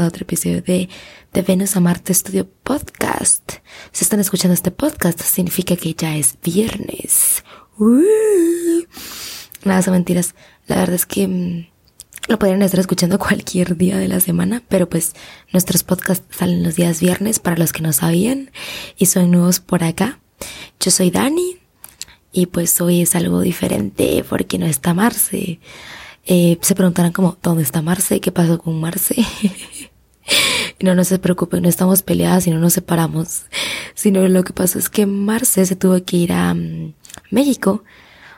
a otro episodio de, de Venus a Marte Studio Podcast. Si están escuchando este podcast, significa que ya es viernes. Nada, son mentiras. La verdad es que mm, lo podrían estar escuchando cualquier día de la semana, pero pues nuestros podcasts salen los días viernes para los que no sabían y son nuevos por acá. Yo soy Dani y pues hoy es algo diferente porque no está Marce. Eh, se preguntarán como, ¿dónde está Marce? ¿Qué pasó con Marce? no, no se preocupen, no estamos peleadas y no nos separamos. Sino lo que pasó es que Marce se tuvo que ir a mm, México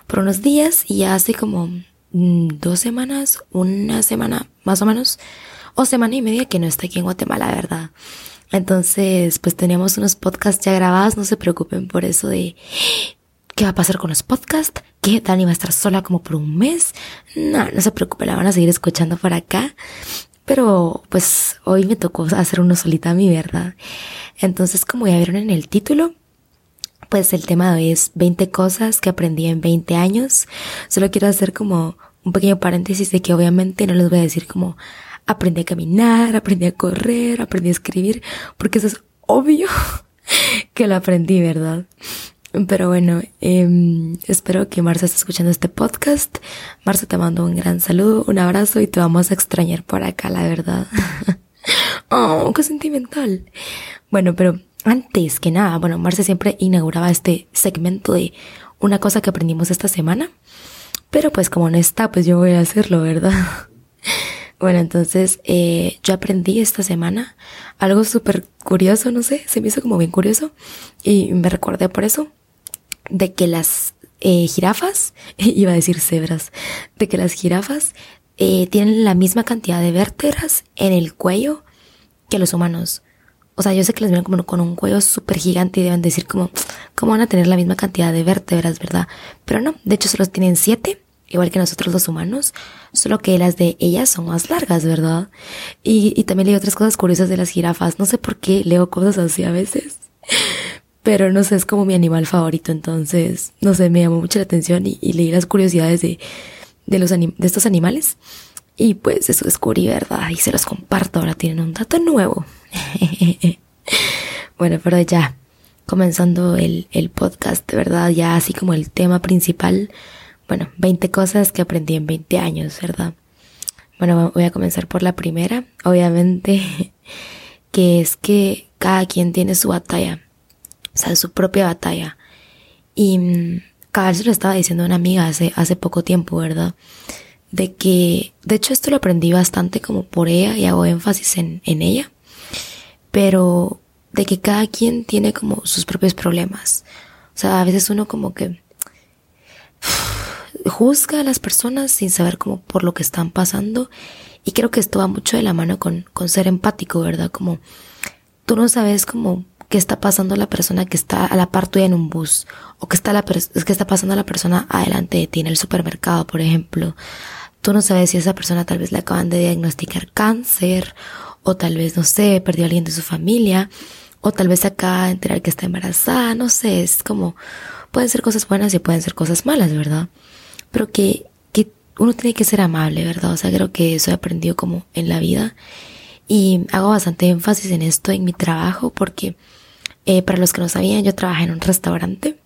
por unos días y hace como mm, dos semanas, una semana más o menos, o semana y media que no está aquí en Guatemala, ¿verdad? Entonces, pues teníamos unos podcasts ya grabados, no se preocupen por eso de qué va a pasar con los podcasts, que Dani va a estar sola como por un mes. No, no se preocupe, la van a seguir escuchando por acá. Pero pues hoy me tocó hacer uno solita a mí, ¿verdad? Entonces, como ya vieron en el título, pues el tema de hoy es 20 cosas que aprendí en 20 años. Solo quiero hacer como un pequeño paréntesis de que obviamente no les voy a decir como aprendí a caminar, aprendí a correr, aprendí a escribir, porque eso es obvio que lo aprendí, ¿verdad? Pero bueno, eh, espero que Marcia esté escuchando este podcast. Marcia, te mando un gran saludo, un abrazo y te vamos a extrañar por acá, la verdad. oh, qué sentimental. Bueno, pero antes que nada, bueno, Marcia siempre inauguraba este segmento de una cosa que aprendimos esta semana. Pero pues como no está, pues yo voy a hacerlo, ¿verdad? Bueno, entonces eh, yo aprendí esta semana algo súper curioso, no sé, se me hizo como bien curioso y me recordé por eso de que las eh, jirafas, iba a decir cebras, de que las jirafas eh, tienen la misma cantidad de vértebras en el cuello que los humanos. O sea, yo sé que les ven como con un cuello súper gigante y deben decir como, ¿cómo van a tener la misma cantidad de vértebras, verdad? Pero no, de hecho solo tienen siete, igual que nosotros los humanos, solo que las de ellas son más largas, ¿verdad? Y, y también leí otras cosas curiosas de las jirafas, no sé por qué leo cosas así a veces. Pero no sé, es como mi animal favorito, entonces, no sé, me llamó mucho la atención y, leí las curiosidades de, de, los de estos animales. Y pues eso descubrí, ¿verdad? Y se los comparto, ahora tienen un dato nuevo. bueno, pero ya, comenzando el, el podcast, ¿verdad? Ya así como el tema principal. Bueno, 20 cosas que aprendí en 20 años, ¿verdad? Bueno, voy a comenzar por la primera, obviamente, que es que cada quien tiene su batalla o sea, su propia batalla. Y mm, vez se lo estaba diciendo a una amiga hace, hace poco tiempo, ¿verdad? De que, de hecho esto lo aprendí bastante como por ella y hago énfasis en, en ella, pero de que cada quien tiene como sus propios problemas. O sea, a veces uno como que juzga a las personas sin saber como por lo que están pasando y creo que esto va mucho de la mano con, con ser empático, ¿verdad? Como tú no sabes como qué está pasando la persona que está a la par tuya en un bus o qué está, la qué está pasando la persona adelante de ti en el supermercado, por ejemplo. Tú no sabes si esa persona tal vez le acaban de diagnosticar cáncer o tal vez, no sé, perdió a alguien de su familia o tal vez acaba de enterar que está embarazada, no sé, es como, pueden ser cosas buenas y pueden ser cosas malas, ¿verdad? Pero que, que uno tiene que ser amable, ¿verdad? O sea, creo que eso he aprendido como en la vida y hago bastante énfasis en esto en mi trabajo porque eh, para los que no sabían, yo trabajé en un restaurante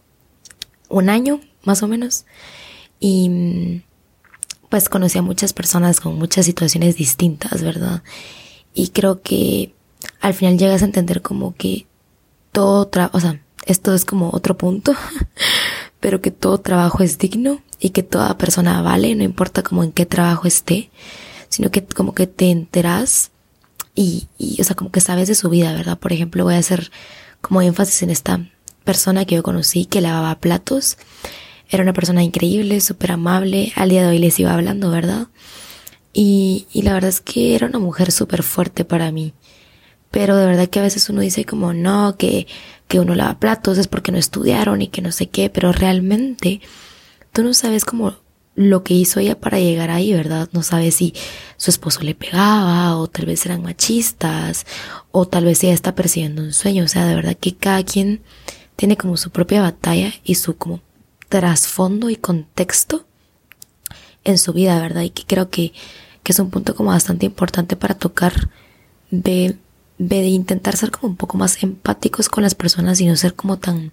un año más o menos y pues conocí a muchas personas con muchas situaciones distintas, ¿verdad? Y creo que al final llegas a entender como que todo trabajo, o sea, esto es como otro punto, pero que todo trabajo es digno y que toda persona vale, no importa como en qué trabajo esté, sino que como que te enteras y, y, o sea, como que sabes de su vida, ¿verdad? Por ejemplo, voy a hacer como énfasis en esta persona que yo conocí que lavaba platos. Era una persona increíble, súper amable. Al día de hoy les iba hablando, ¿verdad? Y, y la verdad es que era una mujer súper fuerte para mí. Pero de verdad que a veces uno dice como no, que, que uno lava platos es porque no estudiaron y que no sé qué, pero realmente tú no sabes cómo lo que hizo ella para llegar ahí, ¿verdad? No sabe si su esposo le pegaba o tal vez eran machistas o tal vez ella está persiguiendo un sueño. O sea, de verdad que cada quien tiene como su propia batalla y su como trasfondo y contexto en su vida, ¿verdad? Y que creo que, que es un punto como bastante importante para tocar de, de intentar ser como un poco más empáticos con las personas y no ser como tan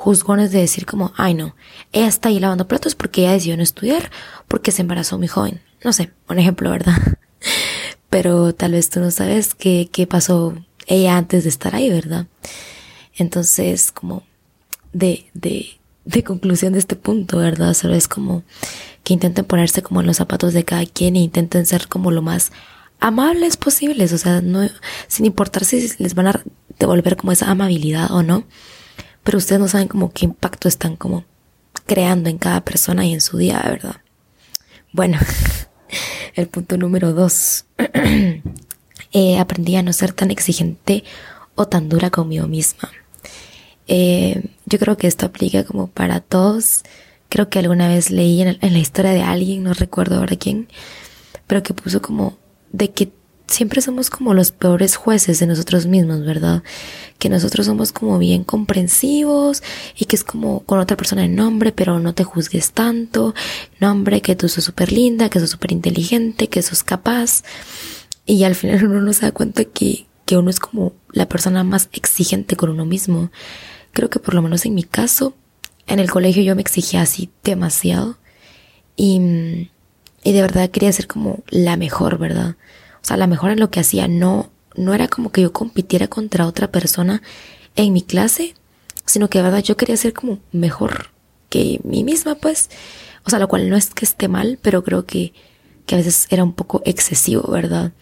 juzgones de decir como, ay no, ella está ahí lavando platos porque ella decidió no estudiar, porque se embarazó muy joven. No sé, un ejemplo, ¿verdad? Pero tal vez tú no sabes qué, qué pasó ella antes de estar ahí, ¿verdad? Entonces, como de, de, de conclusión de este punto, ¿verdad? Solo es como que intenten ponerse como en los zapatos de cada quien e intenten ser como lo más amables posibles, o sea, no, sin importar si les van a devolver como esa amabilidad o no, pero ustedes no saben como qué impacto están como creando en cada persona y en su día, ¿verdad? Bueno, el punto número dos. eh, aprendí a no ser tan exigente o tan dura conmigo misma. Eh, yo creo que esto aplica como para todos. Creo que alguna vez leí en, en la historia de alguien, no recuerdo ahora quién, pero que puso como de que siempre somos como los peores jueces de nosotros mismos, ¿verdad? Que nosotros somos como bien comprensivos y que es como con otra persona el nombre, pero no te juzgues tanto. Nombre, que tú sos súper linda, que sos súper inteligente, que sos capaz. Y al final uno no se da cuenta que, que uno es como la persona más exigente con uno mismo. Creo que por lo menos en mi caso, en el colegio yo me exigía así demasiado. Y, y de verdad quería ser como la mejor, ¿verdad? O sea, la mejor en lo que hacía no, no era como que yo compitiera contra otra persona en mi clase, sino que de verdad yo quería ser como mejor que mí misma, pues. O sea, lo cual no es que esté mal, pero creo que, que a veces era un poco excesivo, ¿verdad?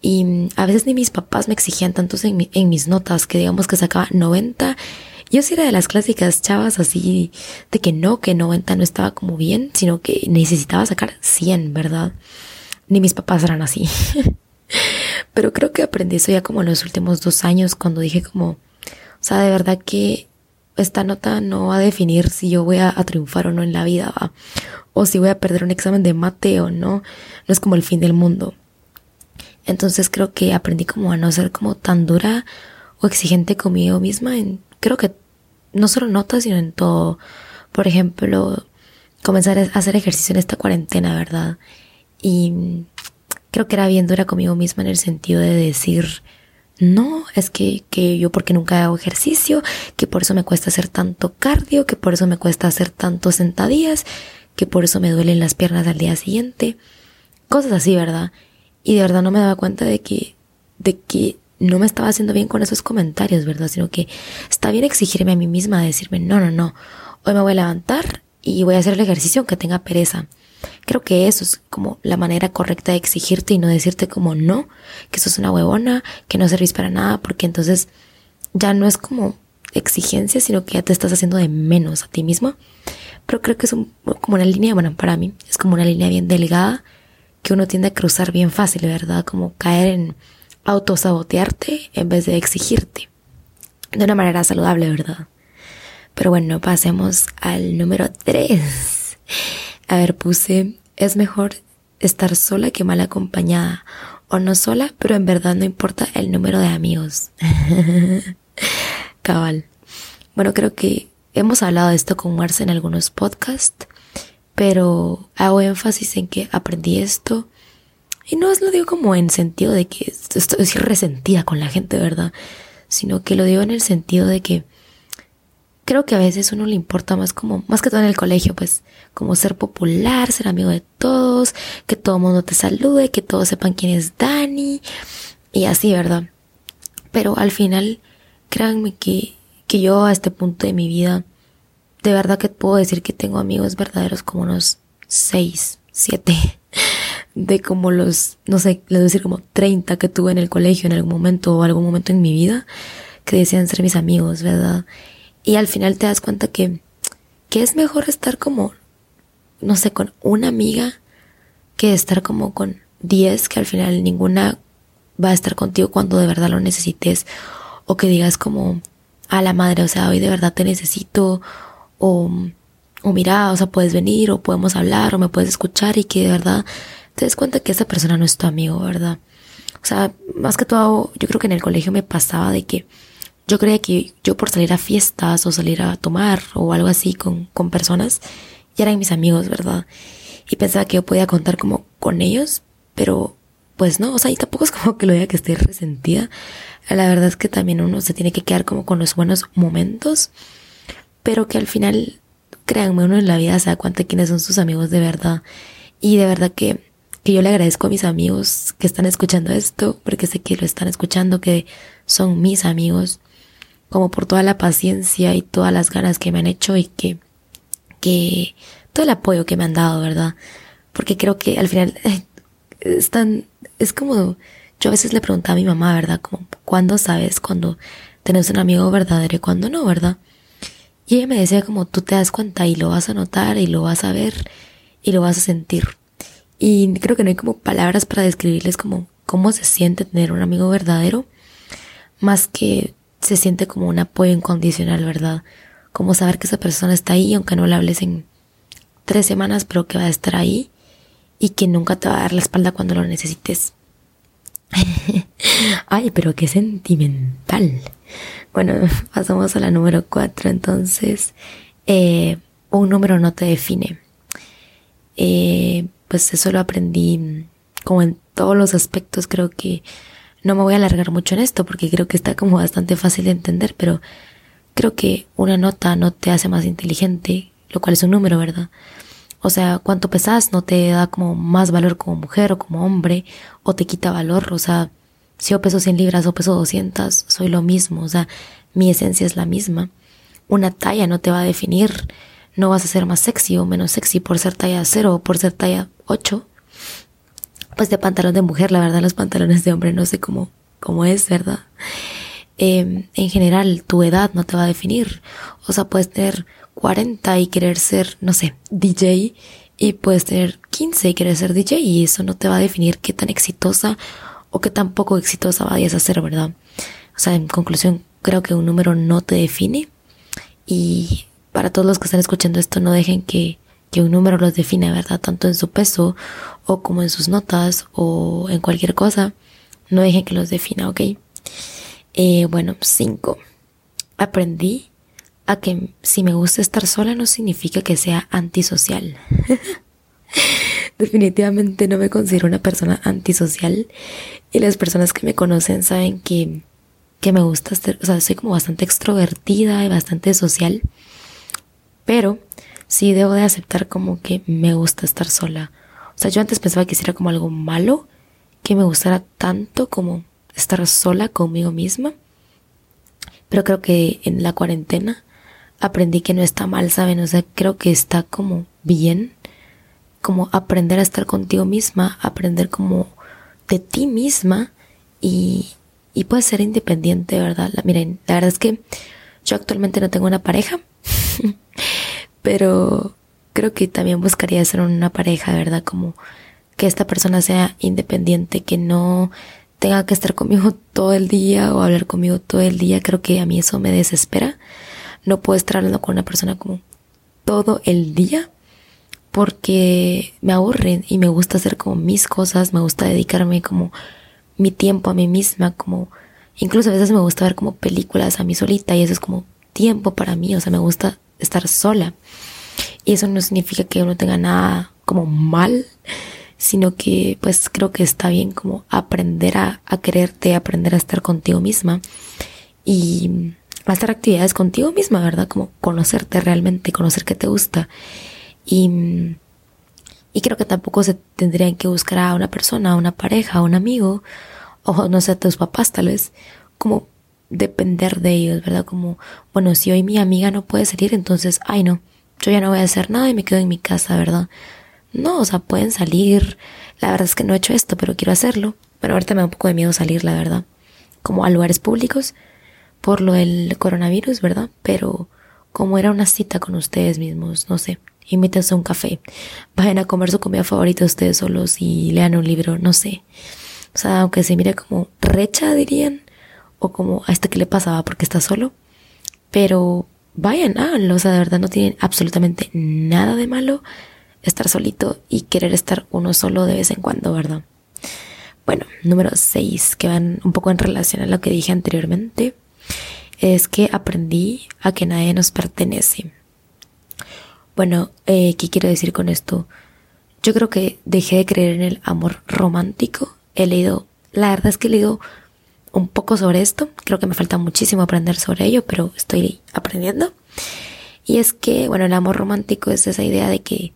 Y a veces ni mis papás me exigían tantos en, en mis notas, que digamos que sacaba 90. Yo sí era de las clásicas chavas así, de que no, que 90 no estaba como bien, sino que necesitaba sacar 100, ¿verdad? Ni mis papás eran así. Pero creo que aprendí eso ya como en los últimos dos años cuando dije como, o sea, de verdad que esta nota no va a definir si yo voy a, triunfar o no en la vida, ¿va? o si voy a perder un examen de mate o no, no es como el fin del mundo. Entonces creo que aprendí como a no ser como tan dura o exigente conmigo misma en, creo que no solo notas, sino en todo. Por ejemplo, comenzar a hacer ejercicio en esta cuarentena, ¿verdad? Y creo que era bien dura conmigo misma en el sentido de decir, no, es que, que yo porque nunca hago ejercicio, que por eso me cuesta hacer tanto cardio, que por eso me cuesta hacer tantos sentadillas, que por eso me duelen las piernas al día siguiente. Cosas así, ¿verdad? Y de verdad no me daba cuenta de que, de que no me estaba haciendo bien con esos comentarios, ¿verdad? Sino que está bien exigirme a mí misma, decirme, no, no, no, hoy me voy a levantar y voy a hacer el ejercicio aunque tenga pereza. Creo que eso es como la manera correcta de exigirte y no decirte como no, que eso es una huevona, que no servís para nada, porque entonces ya no es como exigencia, sino que ya te estás haciendo de menos a ti mismo. Pero creo que es como una línea, bueno, para mí es como una línea bien delgada que uno tiende a cruzar bien fácil, ¿verdad? Como caer en autosabotearte en vez de exigirte. De una manera saludable, ¿verdad? Pero bueno, pasemos al número 3. A ver, puse, es mejor estar sola que mal acompañada. O no sola, pero en verdad no importa el número de amigos. Cabal. Bueno, creo que hemos hablado de esto con Marce en algunos podcasts, pero hago énfasis en que aprendí esto. Y no os lo digo como en sentido de que estoy resentida con la gente, ¿verdad? Sino que lo digo en el sentido de que creo que a veces uno le importa más como, más que todo en el colegio, pues, como ser popular, ser amigo de todos, que todo el mundo te salude, que todos sepan quién es Dani, y así, ¿verdad? Pero al final, créanme que, que yo a este punto de mi vida, de verdad que puedo decir que tengo amigos verdaderos como unos seis, siete, de como los, no sé, les voy a decir como 30 que tuve en el colegio en algún momento o algún momento en mi vida, que decían ser mis amigos, ¿verdad? Y al final te das cuenta que, que es mejor estar como, no sé, con una amiga que estar como con diez que al final ninguna va a estar contigo cuando de verdad lo necesites o que digas como a la madre, o sea, hoy de verdad te necesito o, o mira, o sea, puedes venir o podemos hablar o me puedes escuchar y que de verdad te des cuenta que esa persona no es tu amigo, ¿verdad? O sea, más que todo, yo creo que en el colegio me pasaba de que yo creía que yo por salir a fiestas o salir a tomar o algo así con, con personas, ya eran mis amigos, ¿verdad? Y pensaba que yo podía contar como con ellos, pero pues no, o sea, y tampoco es como que lo diga que esté resentida. La verdad es que también uno se tiene que quedar como con los buenos momentos, pero que al final, créanme, uno en la vida se da cuenta quiénes son sus amigos de verdad. Y de verdad que, que yo le agradezco a mis amigos que están escuchando esto, porque sé que lo están escuchando, que son mis amigos, como por toda la paciencia y todas las ganas que me han hecho y que, que todo el apoyo que me han dado, ¿verdad? Porque creo que al final es tan, es como, yo a veces le preguntaba a mi mamá, ¿verdad? Como, ¿cuándo sabes cuando tenés un amigo verdadero y cuándo no, ¿verdad? Y ella me decía como, tú te das cuenta y lo vas a notar y lo vas a ver y lo vas a sentir. Y creo que no hay como palabras para describirles como cómo se siente tener un amigo verdadero, más que se siente como un apoyo incondicional, ¿verdad? Como saber que esa persona está ahí, aunque no le hables en tres semanas, pero que va a estar ahí y que nunca te va a dar la espalda cuando lo necesites. Ay, pero qué sentimental. Bueno, pasamos a la número cuatro. Entonces, eh, un número no te define. Eh, pues eso lo aprendí como en todos los aspectos. Creo que no me voy a alargar mucho en esto porque creo que está como bastante fácil de entender, pero creo que una nota no te hace más inteligente, lo cual es un número, ¿verdad? O sea, cuánto pesas no te da como más valor como mujer o como hombre o te quita valor. O sea, si yo peso 100 libras o peso 200, soy lo mismo. O sea, mi esencia es la misma. Una talla no te va a definir. No vas a ser más sexy o menos sexy por ser talla 0 o por ser talla 8. Pues de pantalón de mujer, la verdad, los pantalones de hombre no sé cómo, cómo es, ¿verdad? Eh, en general, tu edad no te va a definir. O sea, puedes tener 40 y querer ser, no sé, DJ y puedes tener 15 y querer ser DJ y eso no te va a definir qué tan exitosa o qué tan poco exitosa vayas a ser, ¿verdad? O sea, en conclusión, creo que un número no te define y para todos los que están escuchando esto, no dejen que, que un número los define, ¿verdad? Tanto en su peso o como en sus notas o en cualquier cosa. No dejen que los defina, ¿ok? Eh, bueno, 5. Aprendí a que si me gusta estar sola no significa que sea antisocial. Definitivamente no me considero una persona antisocial y las personas que me conocen saben que, que me gusta estar, o sea, soy como bastante extrovertida y bastante social, pero sí debo de aceptar como que me gusta estar sola. O sea, yo antes pensaba que era como algo malo, que me gustara tanto como estar sola conmigo misma, pero creo que en la cuarentena aprendí que no está mal, ¿saben? O sea, creo que está como bien, como aprender a estar contigo misma, aprender como de ti misma y, y puedes ser independiente, ¿verdad? Miren, la verdad es que yo actualmente no tengo una pareja, pero creo que también buscaría ser una pareja, ¿verdad? Como que esta persona sea independiente, que no tenga que estar conmigo todo el día o hablar conmigo todo el día, creo que a mí eso me desespera no puedo estar hablando con una persona como todo el día porque me aburren y me gusta hacer como mis cosas, me gusta dedicarme como mi tiempo a mí misma, como incluso a veces me gusta ver como películas a mí solita y eso es como tiempo para mí, o sea, me gusta estar sola. Y eso no significa que uno tenga nada como mal, sino que pues creo que está bien como aprender a, quererte, aprender a estar contigo misma. Y hacer actividades contigo misma, ¿verdad? Como conocerte realmente, conocer qué te gusta. Y, y creo que tampoco se tendrían que buscar a una persona, a una pareja, a un amigo, o no sé, a tus papás tal vez, como depender de ellos, ¿verdad? Como, bueno, si hoy mi amiga no puede salir, entonces, ay no, yo ya no voy a hacer nada y me quedo en mi casa, ¿verdad? No, o sea, pueden salir. La verdad es que no he hecho esto, pero quiero hacerlo. Pero ahorita me da un poco de miedo salir, la verdad. Como a lugares públicos por lo del coronavirus, ¿verdad? Pero como era una cita con ustedes mismos, no sé, invítense a un café, vayan a comer su comida favorita ustedes solos y lean un libro, no sé. O sea, aunque se mire como recha, dirían, como a este que le pasaba porque está solo, pero vayan, háganlo, o sea, de verdad no tienen absolutamente nada de malo estar solito y querer estar uno solo de vez en cuando, ¿verdad? Bueno, número 6, que van un poco en relación a lo que dije anteriormente es que aprendí a que nadie nos pertenece. Bueno, eh, ¿qué quiero decir con esto? Yo creo que dejé de creer en el amor romántico he leído, la verdad es que he leído un poco sobre esto. Creo que me falta muchísimo aprender sobre ello, pero estoy aprendiendo. Y es que, bueno, el amor romántico es esa idea de que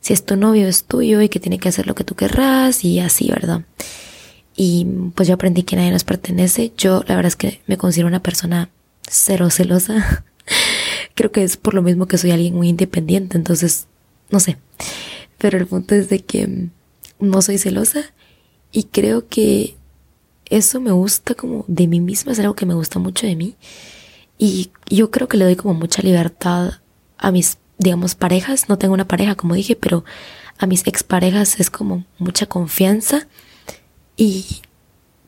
si es tu novio es tuyo y que tiene que hacer lo que tú querrás y así, ¿verdad? Y pues yo aprendí que nadie nos pertenece. Yo la verdad es que me considero una persona cero celosa. Creo que es por lo mismo que soy alguien muy independiente, entonces, no sé. Pero el punto es de que no soy celosa y creo que eso me gusta como de mí misma, es algo que me gusta mucho de mí. Y yo creo que le doy como mucha libertad a mis, digamos, parejas. No tengo una pareja, como dije, pero a mis exparejas es como mucha confianza. Y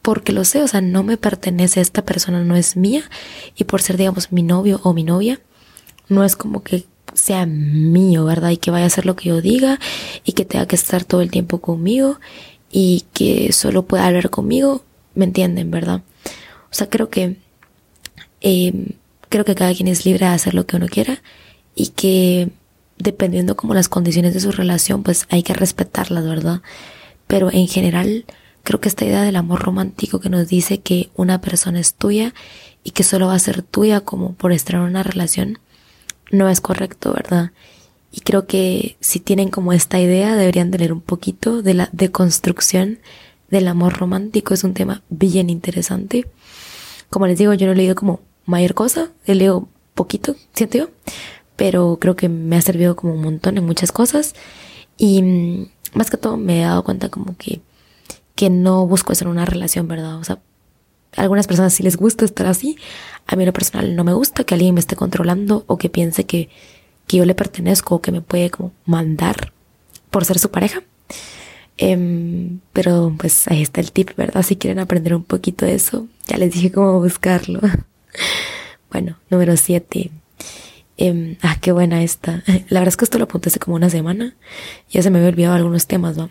porque lo sé, o sea, no me pertenece, esta persona no es mía. Y por ser, digamos, mi novio o mi novia, no es como que sea mío, ¿verdad? Y que vaya a hacer lo que yo diga y que tenga que estar todo el tiempo conmigo y que solo pueda hablar conmigo, ¿me entienden, verdad? O sea, creo que eh, creo que cada quien es libre de hacer lo que uno quiera y que dependiendo como las condiciones de su relación, pues hay que respetarlas, ¿verdad? Pero en general, creo que esta idea del amor romántico que nos dice que una persona es tuya y que solo va a ser tuya como por estar en una relación, no es correcto, ¿verdad? Y creo que si tienen como esta idea, deberían de leer un poquito de la deconstrucción del amor romántico. Es un tema bien interesante. Como les digo, yo no he leído como mayor cosa, he leído poquito, siento yo, pero creo que me ha servido como un montón en muchas cosas. Y mm, más que todo me he dado cuenta como que, que no busco en una relación, ¿verdad? O sea, algunas personas sí les gusta estar así. A mí lo personal no me gusta que alguien me esté controlando o que piense que, que yo le pertenezco o que me puede como mandar por ser su pareja. Em, pero pues ahí está el tip, ¿verdad? Si quieren aprender un poquito de eso, ya les dije cómo buscarlo. bueno, número 7. Em, ah, qué buena esta. La verdad es que esto lo apunté hace como una semana. Ya se me había olvidado algunos temas, ¿no?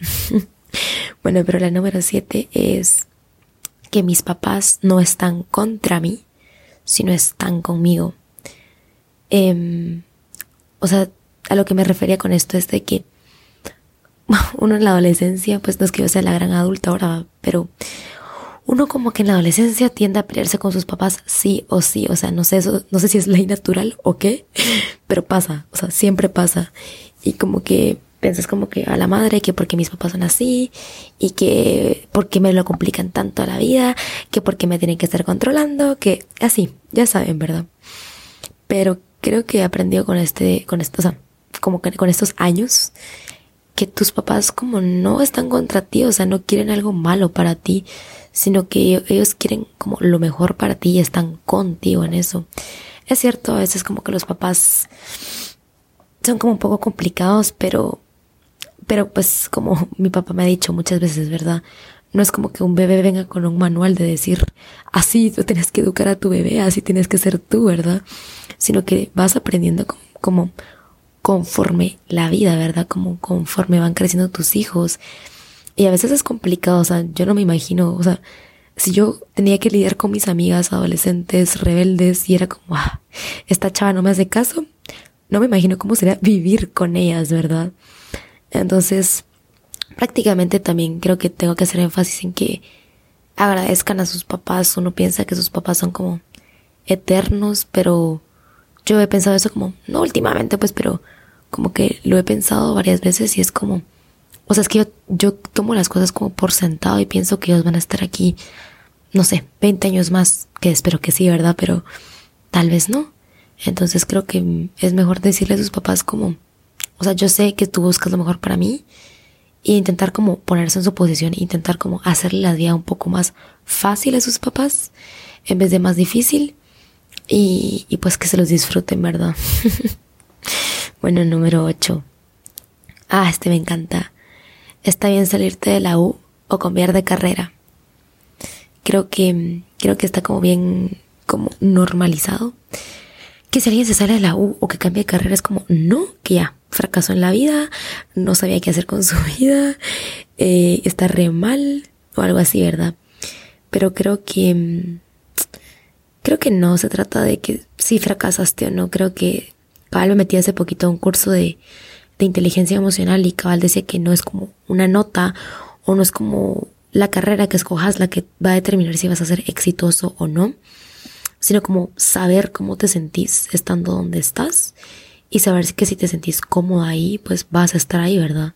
bueno, pero la número 7 es que mis papás no están contra mí, sino están conmigo. Eh, o sea, a lo que me refería con esto es de que uno en la adolescencia, pues no es que yo sea la gran adulta ahora, pero uno como que en la adolescencia tiende a pelearse con sus papás sí o sí, o sea, no sé eso, no sé si es ley natural o qué, pero pasa, o sea, siempre pasa. Y como que piensas como que a la madre, que porque mis papás son así, y que porque me lo complican tanto a la vida, que porque me tienen que estar controlando, que así, ya saben, ¿verdad? Pero creo que he aprendido con este, con esto, o sea, como que con estos años, que tus papás como no están contra ti, o sea, no quieren algo malo para ti, sino que ellos quieren como lo mejor para ti y están contigo en eso. Es cierto, a veces como que los papás son como un poco complicados, pero pero pues como mi papá me ha dicho muchas veces, ¿verdad? No es como que un bebé venga con un manual de decir, así tú tienes que educar a tu bebé, así tienes que ser tú, ¿verdad? Sino que vas aprendiendo como, conforme la vida, ¿verdad? Como conforme van creciendo tus hijos. Y a veces es complicado, o sea, yo no me imagino, o sea, si yo tenía que lidiar con mis amigas adolescentes rebeldes y era como, ah, esta chava no me hace caso, no me imagino cómo sería vivir con ellas, ¿verdad? Entonces, prácticamente también creo que tengo que hacer énfasis en que agradezcan a sus papás. Uno piensa que sus papás son como eternos, pero yo he pensado eso como, no últimamente, pues, pero como que lo he pensado varias veces y es como, o sea, es que yo, yo tomo las cosas como por sentado y pienso que ellos van a estar aquí, no sé, 20 años más, que espero que sí, ¿verdad? Pero tal vez no. Entonces creo que es mejor decirle a sus papás como, o sea, yo sé que tú buscas lo mejor para mí e intentar como ponerse en su posición, intentar como hacerle la vida un poco más fácil a sus papás en vez de más difícil y, y pues que se los disfruten, ¿verdad? bueno, número 8. Ah, este me encanta. Está bien salirte de la U o cambiar de carrera. Creo que, creo que está como bien, como normalizado. Que si alguien se sale de la U o que cambia de carrera es como, no, que ya, fracasó en la vida, no sabía qué hacer con su vida, eh, está re mal o algo así, ¿verdad? Pero creo que creo que no se trata de que si fracasaste o no, creo que cabal me metí hace poquito a un curso de, de inteligencia emocional y cabal decía que no es como una nota o no es como la carrera que escojas la que va a determinar si vas a ser exitoso o no, sino como saber cómo te sentís estando donde estás y saber que si te sentís cómoda ahí, pues vas a estar ahí, ¿verdad?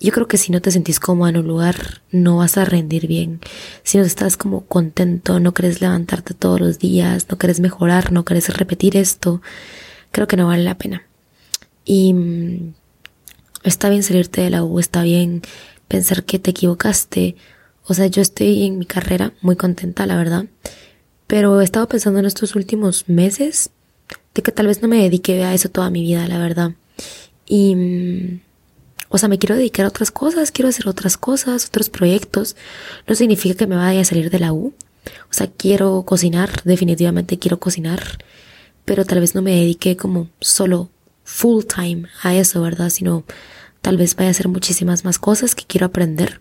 Yo creo que si no te sentís cómoda en un lugar, no vas a rendir bien. Si no estás como contento, no querés levantarte todos los días, no querés mejorar, no querés repetir esto, creo que no vale la pena. Y mm, está bien salirte de la U, está bien pensar que te equivocaste. O sea, yo estoy en mi carrera muy contenta, la verdad. Pero he estado pensando en estos últimos meses de que tal vez no me dedique a eso toda mi vida, la verdad. Y, mm, o sea, me quiero dedicar a otras cosas, quiero hacer otras cosas, otros proyectos. No significa que me vaya a salir de la U. O sea, quiero cocinar, definitivamente quiero cocinar, pero tal vez no me dedique como solo full time a eso, ¿verdad? Sino tal vez vaya a hacer muchísimas más cosas que quiero aprender.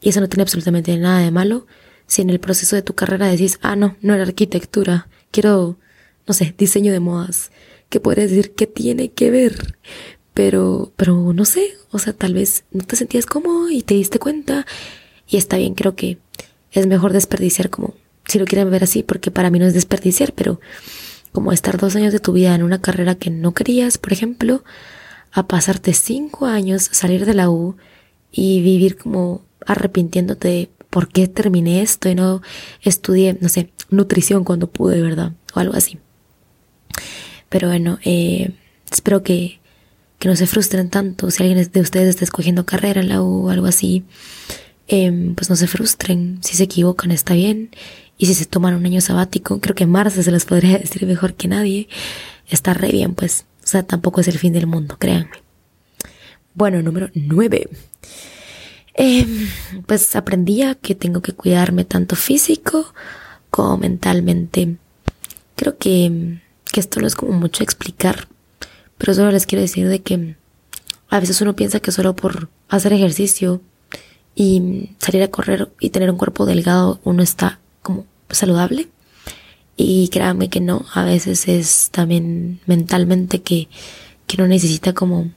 Y eso no tiene absolutamente nada de malo. Si en el proceso de tu carrera decís, ah, no, no era arquitectura, quiero, no sé, diseño de modas, que podrías decir que tiene que ver. Pero, pero no sé, o sea, tal vez no te sentías cómodo y te diste cuenta. Y está bien, creo que es mejor desperdiciar como, si lo quieren ver así, porque para mí no es desperdiciar, pero como estar dos años de tu vida en una carrera que no querías, por ejemplo, a pasarte cinco años, salir de la U y vivir como arrepintiéndote de por qué terminé esto y no estudié, no sé, nutrición cuando pude, ¿verdad? O algo así. Pero bueno, eh, espero que, que no se frustren tanto. Si alguien de ustedes está escogiendo carrera en la U o algo así, eh, pues no se frustren. Si se equivocan, está bien. Y si se toman un año sabático, creo que Marce se los podría decir mejor que nadie. Está re bien, pues. O sea, tampoco es el fin del mundo, créanme. Bueno, número nueve. Em, pues aprendí a que tengo que cuidarme tanto físico como mentalmente. Creo que, que esto no es como mucho explicar, pero solo les quiero decir de que a veces uno piensa que solo por hacer ejercicio y salir a correr y tener un cuerpo delgado uno está como saludable. Y créanme que no, a veces es también mentalmente que, que uno necesita como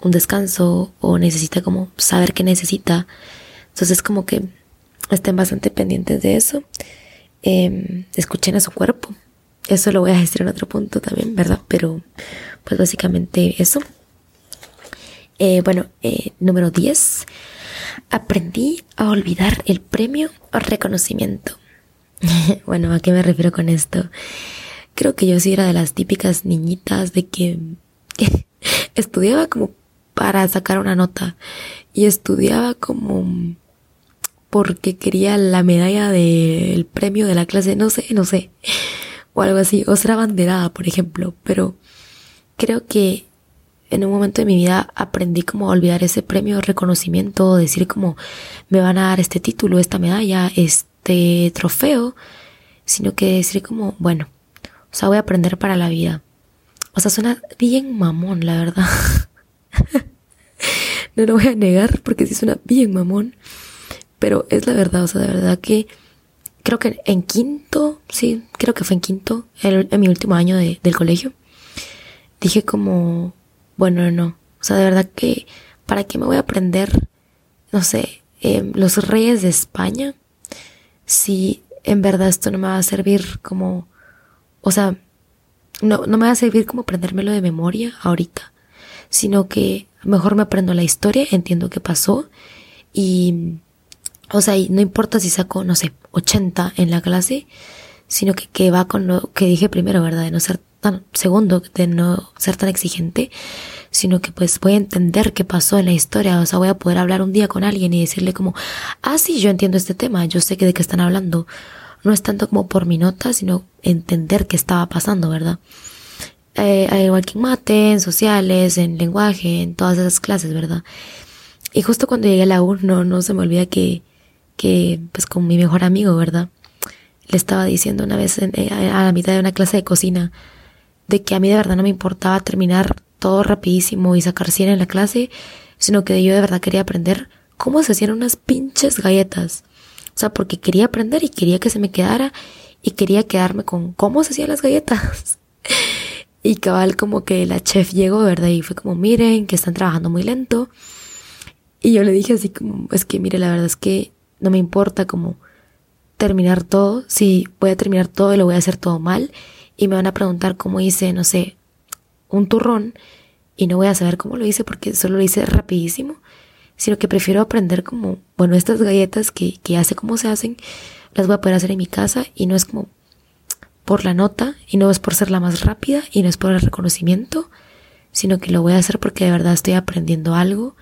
un descanso o necesita como saber que necesita. Entonces como que estén bastante pendientes de eso. Em, escuchen a su cuerpo. Eso lo voy a decir en otro punto también, ¿verdad? Pero pues básicamente eso. Eh, bueno, eh, número 10. Aprendí a olvidar el premio o reconocimiento. bueno, ¿a qué me refiero con esto? Creo que yo sí era de las típicas niñitas de que estudiaba como para sacar una nota y estudiaba como porque quería la medalla del premio de la clase, no sé, no sé, o algo así, o ser abanderada, por ejemplo, pero creo que en un momento de mi vida aprendí como a olvidar ese premio, reconocimiento, decir como me van a dar este título, esta medalla, este este trofeo, sino que decir como, bueno, o sea, voy a aprender para la vida. O sea, suena bien mamón, la verdad. no lo voy a negar porque sí suena bien mamón, pero es la verdad, o sea, de verdad que creo que en quinto, sí, creo que fue en quinto, en, mi último año de, del colegio, dije como, bueno, no, o sea, de verdad que, ¿para qué me voy a aprender, no sé, eh, los reyes de España? Si en verdad esto no me va a servir como, o sea, no, no me va a servir como aprendérmelo de memoria ahorita, sino que mejor me aprendo la historia, entiendo qué pasó y, o sea, no importa si saco, no sé, 80 en la clase, sino que, que va con lo que dije primero, ¿verdad? De no ser tan, segundo, de no ser tan exigente, sino que pues voy a entender qué pasó en la historia, o sea, voy a poder hablar un día con alguien y decirle como, ah, sí, yo entiendo este tema, yo sé que de qué están hablando. No es tanto como por mi nota, sino entender qué estaba pasando, ¿verdad? Eh, igual que en mate, en sociales, en lenguaje, en todas esas clases, ¿verdad? Y justo cuando llegué a la U, no, se me olvida que, que, pues con mi mejor amigo, ¿verdad? Le estaba diciendo una vez eh, a la mitad de una clase de cocina, de que a mí de verdad no me importaba terminar todo rapidísimo y sacar 100 en la clase, sino que yo de verdad quería aprender cómo se hacían unas pinches galletas. O sea, porque quería aprender y quería que se me quedara y quería quedarme con cómo se hacían las galletas. y cabal como que la chef llegó, ¿verdad? Y fue como, miren, que están trabajando muy lento. Y yo le dije así como, es que mire, la verdad es que no me importa como terminar todo, si voy a terminar todo y lo voy a hacer todo mal y me van a preguntar cómo hice, no sé, un turrón y no voy a saber cómo lo hice porque solo lo hice rapidísimo, sino que prefiero aprender como, bueno, estas galletas que, que ya sé cómo se hacen, las voy a poder hacer en mi casa y no es como por la nota y no es por ser la más rápida y no es por el reconocimiento, sino que lo voy a hacer porque de verdad estoy aprendiendo algo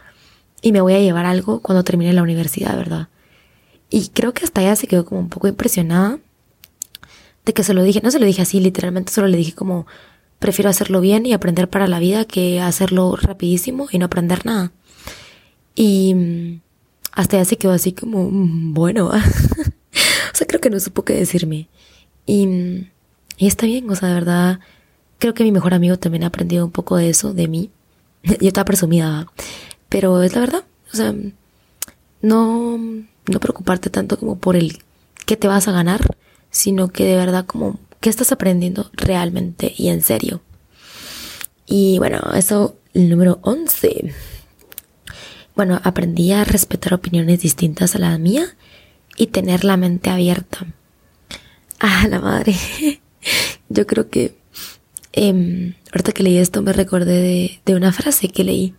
y me voy a llevar algo cuando termine la universidad, ¿verdad? Y creo que hasta ella se quedó como un poco impresionada de que se lo dije, no se lo dije así, literalmente solo le dije como prefiero hacerlo bien y aprender para la vida que hacerlo rapidísimo y no aprender nada. Y mm, hasta ella se quedó así como, mm, bueno, o sea, creo que no supo qué decirme. Y, mm, y está bien, o sea, de verdad, creo que mi mejor amigo también ha aprendido un poco de eso, de mí. Yo estaba presumida, pero es la verdad, o sea, no, no preocuparte tanto como por el qué te vas a ganar, sino que de verdad como qué estás aprendiendo realmente y en serio. Y bueno, eso, el número 11. Bueno, aprendí a respetar opiniones distintas a la mía y tener la mente abierta. Ah, la madre. Yo creo que eh, ahorita que leí esto me recordé de, de una frase que leí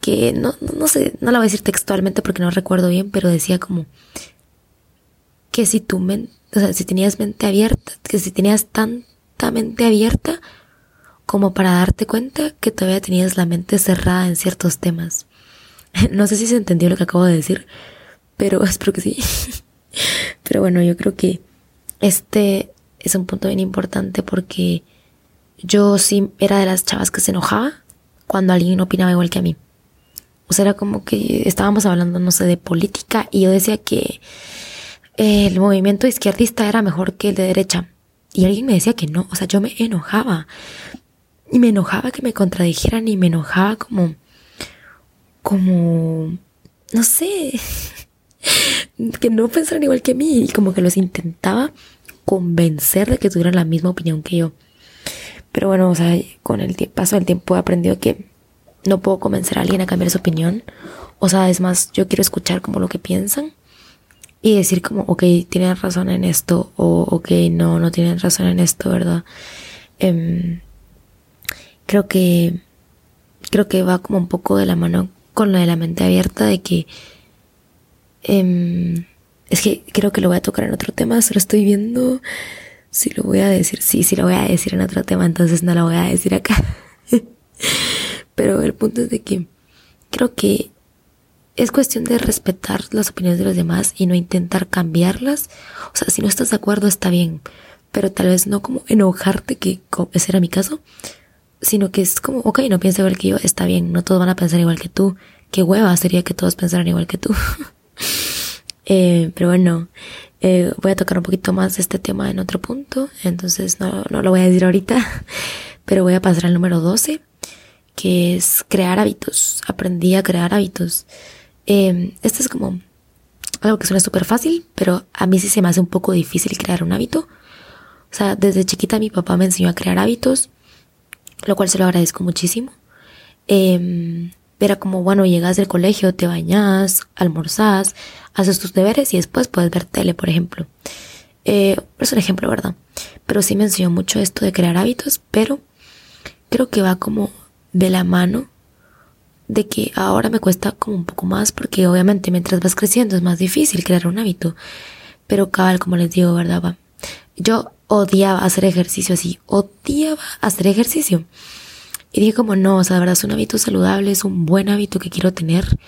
que no, no sé, no la voy a decir textualmente porque no recuerdo bien, pero decía como que si tu mente, o sea, si tenías mente abierta, que si tenías tanta mente abierta como para darte cuenta que todavía tenías la mente cerrada en ciertos temas. No sé si se entendió lo que acabo de decir, pero espero que sí. Pero bueno, yo creo que este es un punto bien importante porque yo sí era de las chavas que se enojaba cuando alguien opinaba igual que a mí. O sea, era como que estábamos hablando, no sé, de política y yo decía que el movimiento izquierdista era mejor que el de derecha. Y alguien me decía que no, o sea, yo me enojaba. Y me enojaba que me contradijeran y me enojaba como, como, no sé, que no pensaran igual que mí y como que los intentaba convencer de que tuvieran la misma opinión que yo. Pero bueno, o sea, con el paso del tiempo he aprendido que no puedo convencer a alguien a cambiar su opinión. O sea, es más, yo quiero escuchar como lo que piensan y decir como, ok, tienen razón en esto o ok, no, no tienen razón en esto, ¿verdad? Em, creo que, creo que va como un poco de la mano con lo de la mente abierta de que, em, es que creo que lo voy a tocar en otro tema, solo estoy viendo si lo voy a decir, sí, sí lo voy a decir en otro tema, entonces no lo voy a decir acá. Pero el punto es de que creo que es cuestión de respetar las opiniones de los demás y no intentar cambiarlas. O sea, si no estás de acuerdo está bien, pero tal vez no como enojarte, que ese era mi caso, sino que es como, ok, no piensa igual que yo, está bien, no todos van a pensar igual que tú. Qué hueva sería que todos pensaran igual que tú. eh, pero bueno, eh, voy a tocar un poquito más este tema en otro punto, entonces no, no lo voy a decir ahorita, pero voy a pasar al número 12, que es crear hábitos. Aprendí a crear hábitos. Eh, este es como algo que suena súper fácil, pero a mí sí se me hace un poco difícil crear un hábito. O sea, desde chiquita mi papá me enseñó a crear hábitos, lo cual se lo agradezco muchísimo. Eh, era como, bueno, llegas del colegio, te bañas, almorzas, haces tus deberes y después puedes ver tele, por ejemplo. Eh, es un ejemplo, ¿verdad? Pero sí me enseñó mucho esto de crear hábitos, pero creo que va como de la mano de que ahora me cuesta como un poco más porque obviamente mientras vas creciendo es más difícil crear un hábito. Pero cabal, como les digo, ¿verdad? Va. Yo odiaba hacer ejercicio así, odiaba hacer ejercicio. Y dije como no, o sea, de verdad es un hábito saludable, es un buen hábito que quiero tener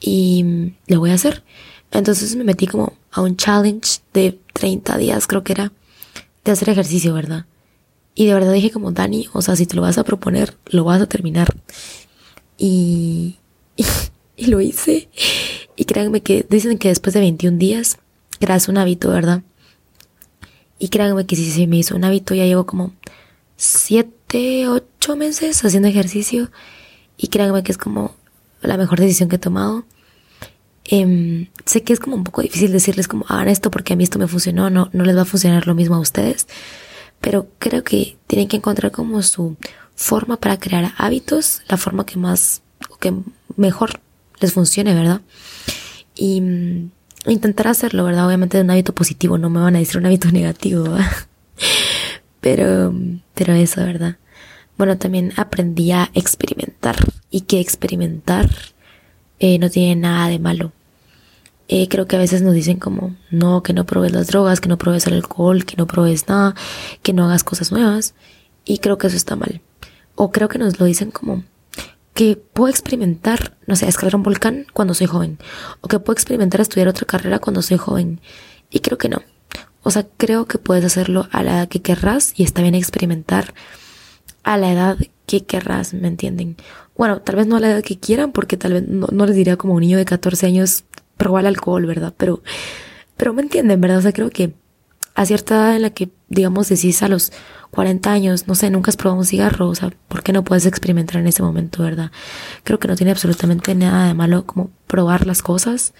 y lo voy a hacer. Entonces me metí como a un challenge de 30 días, creo que era, de hacer ejercicio, ¿verdad? Y de verdad dije como, Dani, o sea, si te lo vas a proponer, lo vas a terminar. Y, y, lo hice. Y créanme que dicen que después de 21 días creas un hábito, ¿verdad? Y créanme que si se me hizo un hábito, ya llevo como 7, 8 meses haciendo ejercicio. Y créanme que es como la mejor decisión que he tomado. Eh, sé que es como un poco difícil decirles como hagan esto porque a mí esto me funcionó, no, no les va a funcionar lo mismo a ustedes, pero creo que tienen que encontrar como su forma para crear hábitos, la forma que más o que mejor les funcione, ¿verdad? Y, intentar hacerlo, ¿verdad? Obviamente de un hábito positivo, no me van a decir un hábito negativo, ¿verdad? Pero, pero eso, ¿verdad? Bueno, también aprendí a experimentar y que experimentar eh, no tiene nada de malo. Eh, creo que a veces nos dicen como, no, que no pruebes las drogas, que no pruebes el alcohol, que no pruebes nada, que no hagas cosas nuevas. Y creo que eso está mal. O creo que nos lo dicen como, que puedo experimentar, no sé, escalar un volcán cuando soy joven, o que puedo experimentar estudiar otra carrera cuando soy joven. Y creo que no. O sea, creo que puedes hacerlo a la edad que querrás y está bien experimentar a la edad que querrás, ¿me entienden? Bueno, tal vez no a la edad que quieran, porque tal vez no, les diría como un niño de 14 años probar alcohol, ¿verdad? Pero, pero me entienden, ¿verdad? O sea, creo que a cierta edad en la que, digamos, decís a los 40 años, no sé, nunca has probado un cigarro, o sea, ¿por qué no puedes experimentar en ese momento, verdad? Creo que no tiene absolutamente nada de malo como probar las cosas.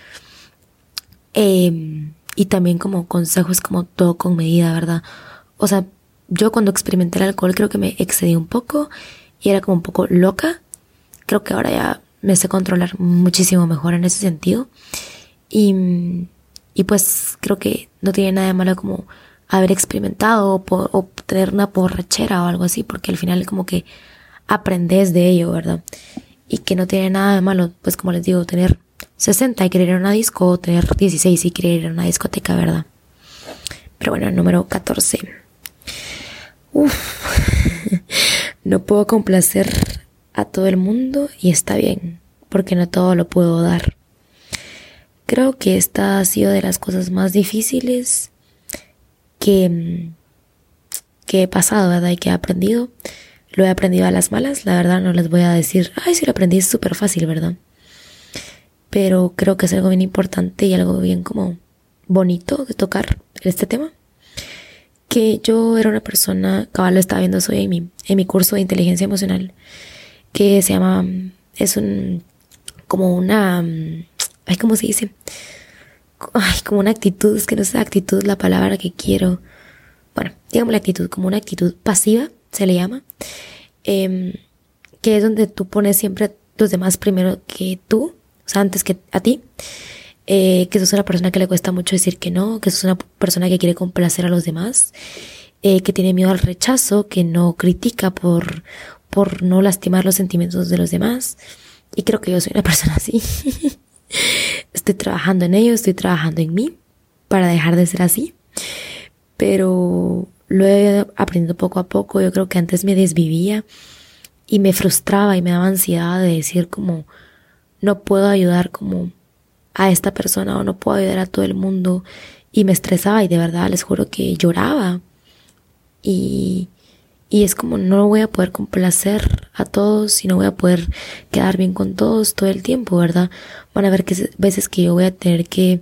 Eh, y también como consejos como todo con medida, ¿verdad? O sea, yo cuando experimenté el alcohol creo que me excedí un poco y era como un poco loca. Creo que ahora ya me sé controlar muchísimo mejor en ese sentido. Y, y pues creo que no tiene nada de malo como haber experimentado o, tener una borrachera o algo así, porque al final como que aprendes de ello, ¿verdad? Y que no tiene nada de malo, pues como les digo, tener 60 y querer ir a una disco, o tener 16 y querer ir a una discoteca, ¿verdad? Pero bueno, número 14. Uf, no puedo complacer a todo el mundo y está bien, porque no todo lo puedo dar. Creo que esta ha sido de las cosas más difíciles que, que he pasado, ¿verdad? Y que he aprendido. Lo he aprendido a las malas, la verdad no les voy a decir, ay, si lo aprendí es súper fácil, ¿verdad? pero creo que es algo bien importante y algo bien como bonito de tocar este tema. Que yo era una persona, cabal lo estaba viendo hoy en mi, en mi curso de inteligencia emocional, que se llama, es un, como una, ay, ¿cómo se dice? Ay, como una actitud, es que no sé actitud la palabra que quiero. Bueno, digamos la actitud, como una actitud pasiva, se le llama, em, que es donde tú pones siempre a los demás primero que tú o sea, antes que a ti, eh, que sos una persona que le cuesta mucho decir que no, que sos una persona que quiere complacer a los demás, eh, que tiene miedo al rechazo, que no critica por, por no lastimar los sentimientos de los demás. Y creo que yo soy una persona así. Estoy trabajando en ello, estoy trabajando en mí para dejar de ser así. Pero lo he aprendido poco a poco. Yo creo que antes me desvivía y me frustraba y me daba ansiedad de decir como, no puedo ayudar como a esta persona o no puedo ayudar a todo el mundo y me estresaba y de verdad les juro que lloraba y, y es como no voy a poder complacer a todos y no voy a poder quedar bien con todos todo el tiempo, ¿verdad? Van a ver que veces que yo voy a tener que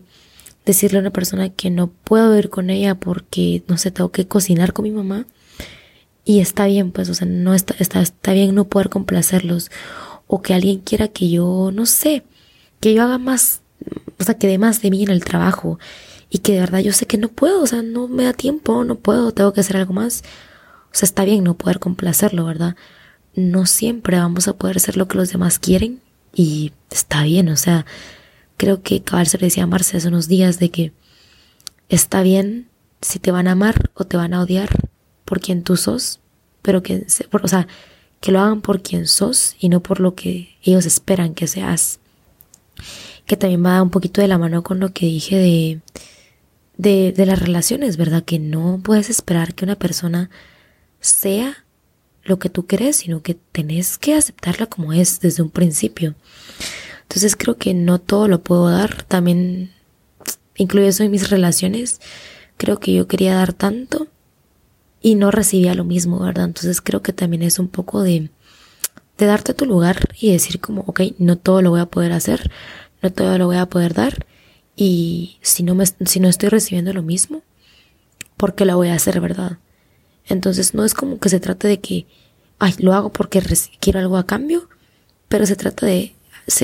decirle a una persona que no puedo ir con ella porque, no sé, tengo que cocinar con mi mamá. Y está bien, pues, o sea, no está, está, está bien no poder complacerlos o que alguien quiera que yo, no sé, que yo haga más, o sea, que dé más de mí en el trabajo y que de verdad yo sé que no puedo, o sea, no me da tiempo, no puedo, tengo que hacer algo más. O sea, está bien no poder complacerlo, ¿verdad? No siempre vamos a poder hacer lo que los demás quieren y está bien, o sea, creo que cabal se le decía a Marce hace unos días de que está bien si te van a amar o te van a odiar por quien tú sos, pero que, o sea, que lo hagan por quien sos y no por lo que ellos esperan que seas. Que también va un poquito de la mano con lo que dije de, de, de las relaciones, ¿verdad? Que no puedes esperar que una persona sea lo que tú crees, sino que tenés que aceptarla como es desde un principio. Entonces creo que no todo lo puedo dar, también incluye eso en mis relaciones. Creo que yo quería dar tanto y no recibía lo mismo, ¿verdad? Entonces creo que también es un poco de, de darte tu lugar y decir como, ok, no todo lo voy a poder hacer, no todo lo voy a poder dar y si no, me, si no estoy recibiendo lo mismo, ¿por qué lo voy a hacer, verdad? Entonces no es como que se trate de que, ay, lo hago porque quiero algo a cambio, pero se trata de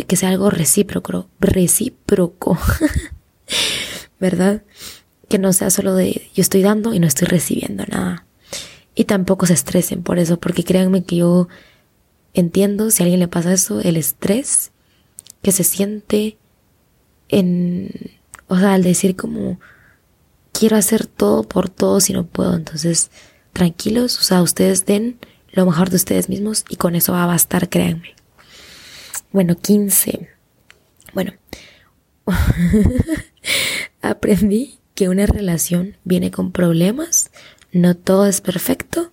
que sea algo recíproco, recíproco, ¿verdad? Que no sea solo de yo estoy dando y no estoy recibiendo nada. Y tampoco se estresen por eso, porque créanme que yo entiendo si a alguien le pasa eso, el estrés que se siente en O sea, al decir como quiero hacer todo por todos y no puedo, entonces tranquilos, o sea, ustedes den lo mejor de ustedes mismos y con eso va a bastar, créanme. Bueno, 15. Bueno, aprendí que una relación viene con problemas, no todo es perfecto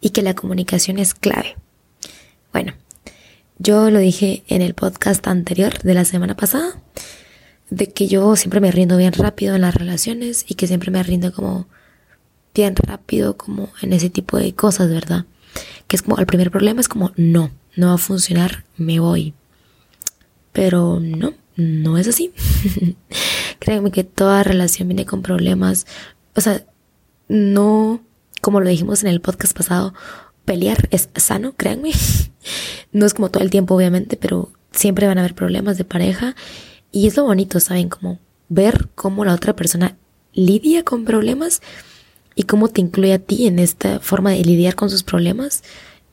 y que la comunicación es clave. Bueno, yo lo dije en el podcast anterior de la semana pasada, de que yo siempre me rindo bien rápido en las relaciones y que siempre me rindo como bien rápido como en ese tipo de cosas, ¿verdad? Que es como el primer problema es como no, no va a funcionar, me voy. Pero no, no es así. Créanme que toda relación viene con problemas. O sea, no, como lo dijimos en el podcast pasado, pelear es sano, créanme. No es como todo el tiempo, obviamente, pero siempre van a haber problemas de pareja. Y es lo bonito, ¿saben? Como ver cómo la otra persona lidia con problemas y cómo te incluye a ti en esta forma de lidiar con sus problemas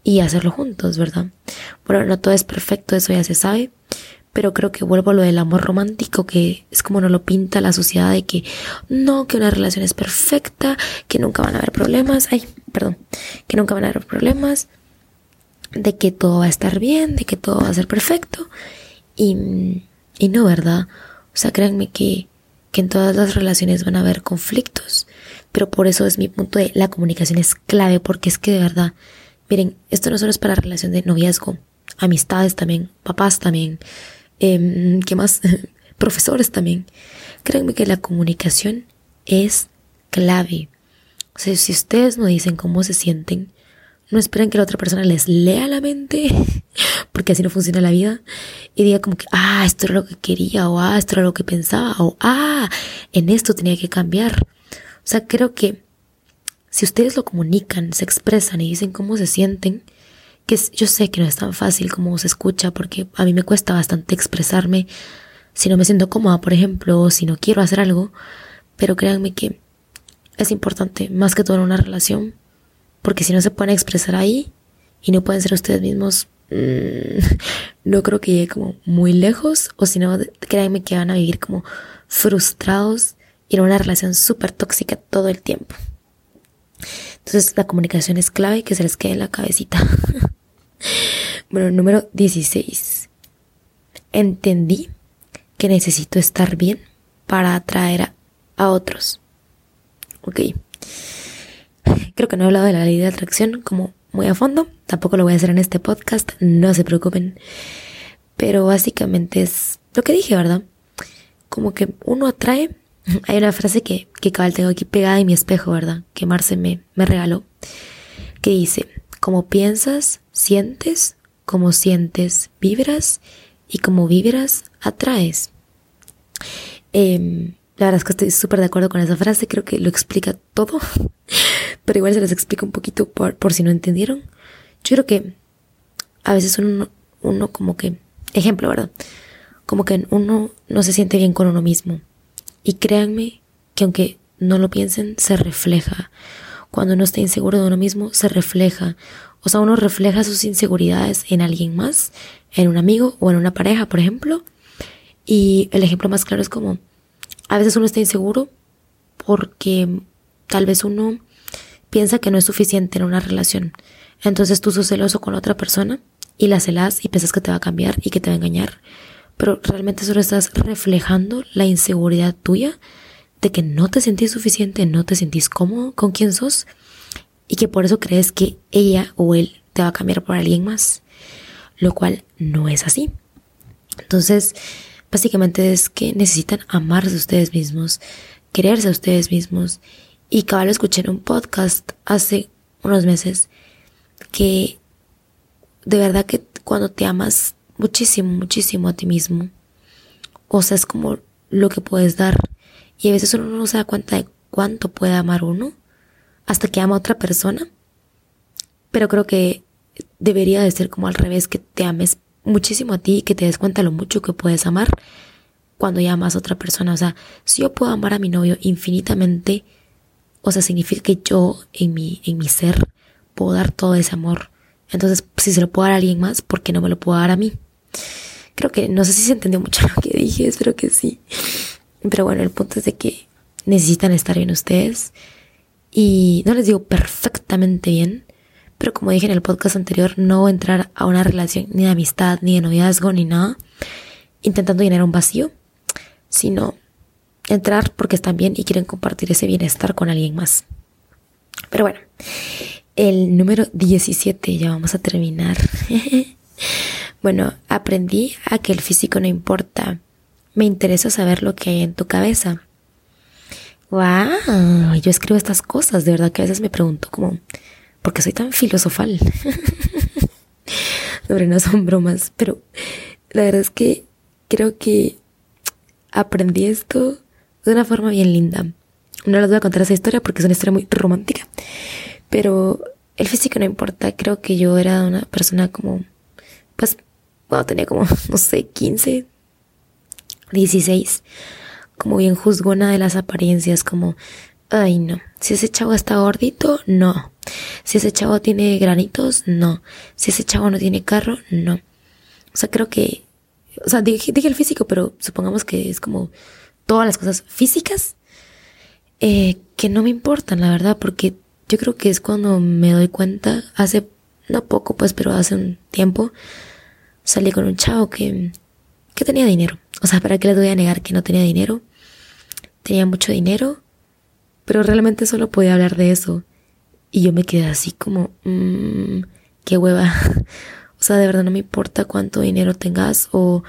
y hacerlo juntos, ¿verdad? Bueno, no todo es perfecto, eso ya se sabe, pero creo que vuelvo a lo del amor romántico, que es como nos lo pinta la sociedad de que no, que una relación es perfecta, que nunca van a haber problemas, ay, perdón, que nunca van a haber problemas, de que todo va a estar bien, de que todo va a ser perfecto. Y, y no, ¿verdad? O sea, créanme que, que en todas las relaciones van a haber conflictos, pero por eso es mi punto de la comunicación es clave, porque es que de verdad, miren, esto no solo es para relación de noviazgo, amistades también, papás también, eh, ¿qué más? Profesores también. Créanme que la comunicación es clave. O sea, si ustedes no dicen cómo se sienten, no esperen que la otra persona les lea la mente, porque así no funciona la vida, y diga como que, ah, esto era lo que quería, o ah, esto era lo que pensaba, o ah, en esto tenía que cambiar. O sea, creo que si ustedes lo comunican, se expresan y dicen cómo se sienten, que yo sé que no es tan fácil como se escucha porque a mí me cuesta bastante expresarme si no me siento cómoda, por ejemplo, o si no quiero hacer algo, pero créanme que es importante más que todo en una relación, porque si no se pueden expresar ahí y no pueden ser ustedes mismos, mmm, no creo que llegue como muy lejos, o si no, créanme que van a vivir como frustrados en una relación súper tóxica todo el tiempo. Entonces la comunicación es clave que se les quede en la cabecita. Bueno, número 16. Entendí que necesito estar bien para atraer a, otros. Ok. Creo que no he hablado de la ley de atracción como muy a fondo. Tampoco lo voy a hacer en este podcast. No se preocupen. Pero básicamente es lo que dije, ¿verdad? Como que uno atrae. Hay una frase que, que cabal tengo aquí pegada en mi espejo, ¿verdad? Que Marce me, me regaló. Que dice, como piensas, sientes, como sientes, vibras y como vibras, atraes. Em, la verdad es que estoy súper de acuerdo con esa frase, creo que lo explica todo, pero igual se les explica un poquito por, por si no entendieron. Yo creo que a veces uno, uno como que, ejemplo, ¿verdad? Como que uno no se siente bien con uno mismo. Y créanme que aunque no lo piensen, se refleja. Cuando uno está inseguro de uno mismo, se refleja. O sea, uno refleja sus inseguridades en alguien más, en un amigo o en una pareja, por ejemplo. Y el ejemplo más claro es como, a veces uno está inseguro porque tal vez uno piensa que no es suficiente en una relación. Entonces tú sos celoso con otra persona y la celas y piensas que te va a cambiar y que te va a engañar. Pero realmente solo estás reflejando la inseguridad tuya de que no te sentís suficiente, no te sentís cómodo con quien sos y que por eso crees que ella o él te va a cambiar por alguien más, lo cual no es así. Entonces, básicamente es que necesitan amarse a ustedes mismos, quererse a ustedes mismos. Y cabal escuché en un podcast hace unos meses que de verdad que cuando te amas muchísimo, muchísimo a ti mismo, o sea, es como lo que puedes dar. Y a veces uno no se da cuenta de cuánto puede amar uno hasta que ama a otra persona. Pero creo que debería de ser como al revés, que te ames muchísimo a ti y que te des cuenta lo mucho que puedes amar cuando ya amas a otra persona. O sea, si yo puedo amar a mi novio infinitamente, o sea, significa que yo en mi, en mi ser puedo dar todo ese amor. Entonces, si se lo puedo dar a alguien más, ¿por qué no me lo puedo dar a mí? Creo que no sé si se entendió mucho lo que dije, espero que sí. Pero bueno, el punto es de que necesitan estar bien ustedes. Y no les digo perfectamente bien, pero como dije en el podcast anterior, no entrar a una relación ni de amistad, ni de noviazgo, ni nada, intentando llenar un vacío, sino entrar porque están bien y quieren compartir ese bienestar con alguien más. Pero bueno, el número 17, ya vamos a terminar. bueno, aprendí a que el físico no importa. Me interesa saber lo que hay en tu cabeza. ¡Wow! Yo escribo estas cosas, de verdad que a veces me pregunto como, ¿por qué soy tan filosofal? Sobre no son bromas, pero la verdad es que creo que aprendí esto de una forma bien linda. No les voy a contar esa historia porque es una historia muy romántica, pero el físico no importa. Creo que yo era una persona como, pues, bueno, tenía como, no sé, 15, 16 como bien juzgona de las apariencias, como, ay no, si ese chavo está gordito, no. Si ese chavo tiene granitos, no. Si ese chavo no tiene carro, no. O sea, creo que, o sea, dije, el físico, pero supongamos que es como todas las cosas físicas eh, que no me importan, la verdad, porque yo creo que es cuando me doy cuenta, hace, no poco pues, pero hace un tiempo, salí con un chavo que, que tenía dinero. O sea, ¿para qué les voy a negar que no tenía dinero? tenía mucho dinero, pero realmente solo podía hablar de eso. Y yo me quedé así como, mmm, qué hueva. o sea, de verdad no me importa cuánto dinero tengas o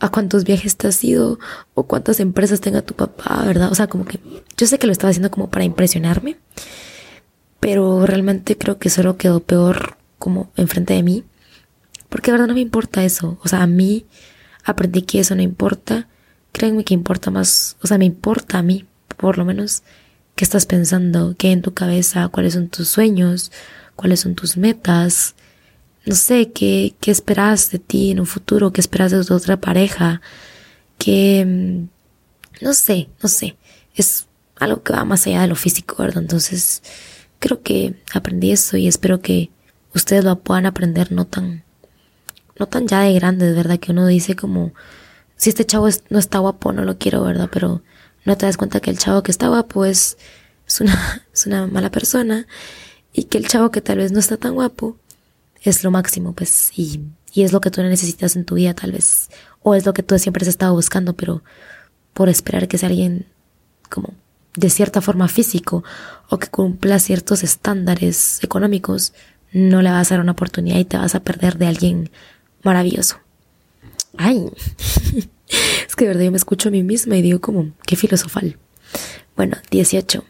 a cuántos viajes te has ido o cuántas empresas tenga tu papá, ¿verdad? O sea, como que yo sé que lo estaba haciendo como para impresionarme, pero realmente creo que solo quedó peor como enfrente de mí, porque verdad no me importa eso. O sea, a mí aprendí que eso no importa Créanme que importa más, o sea, me importa a mí, por lo menos, qué estás pensando, qué hay en tu cabeza, cuáles son tus sueños, cuáles son tus metas, no sé, qué, qué esperas de ti en un futuro, qué esperas de otra pareja, qué, mm, no sé, no sé, es algo que va más allá de lo físico, ¿verdad? Entonces, creo que aprendí eso y espero que ustedes lo puedan aprender no tan, no tan ya de grandes, ¿verdad? Que uno dice como, si este chavo no está guapo, no lo quiero, ¿verdad? Pero no te das cuenta que el chavo que está guapo es, es, una, es una mala persona y que el chavo que tal vez no está tan guapo es lo máximo, pues, y, y es lo que tú necesitas en tu vida, tal vez, o es lo que tú siempre has estado buscando, pero por esperar que sea alguien como de cierta forma físico o que cumpla ciertos estándares económicos, no le vas a dar una oportunidad y te vas a perder de alguien maravilloso. Ay, es que de verdad yo me escucho a mí misma y digo como, qué filosofal. Bueno, 18.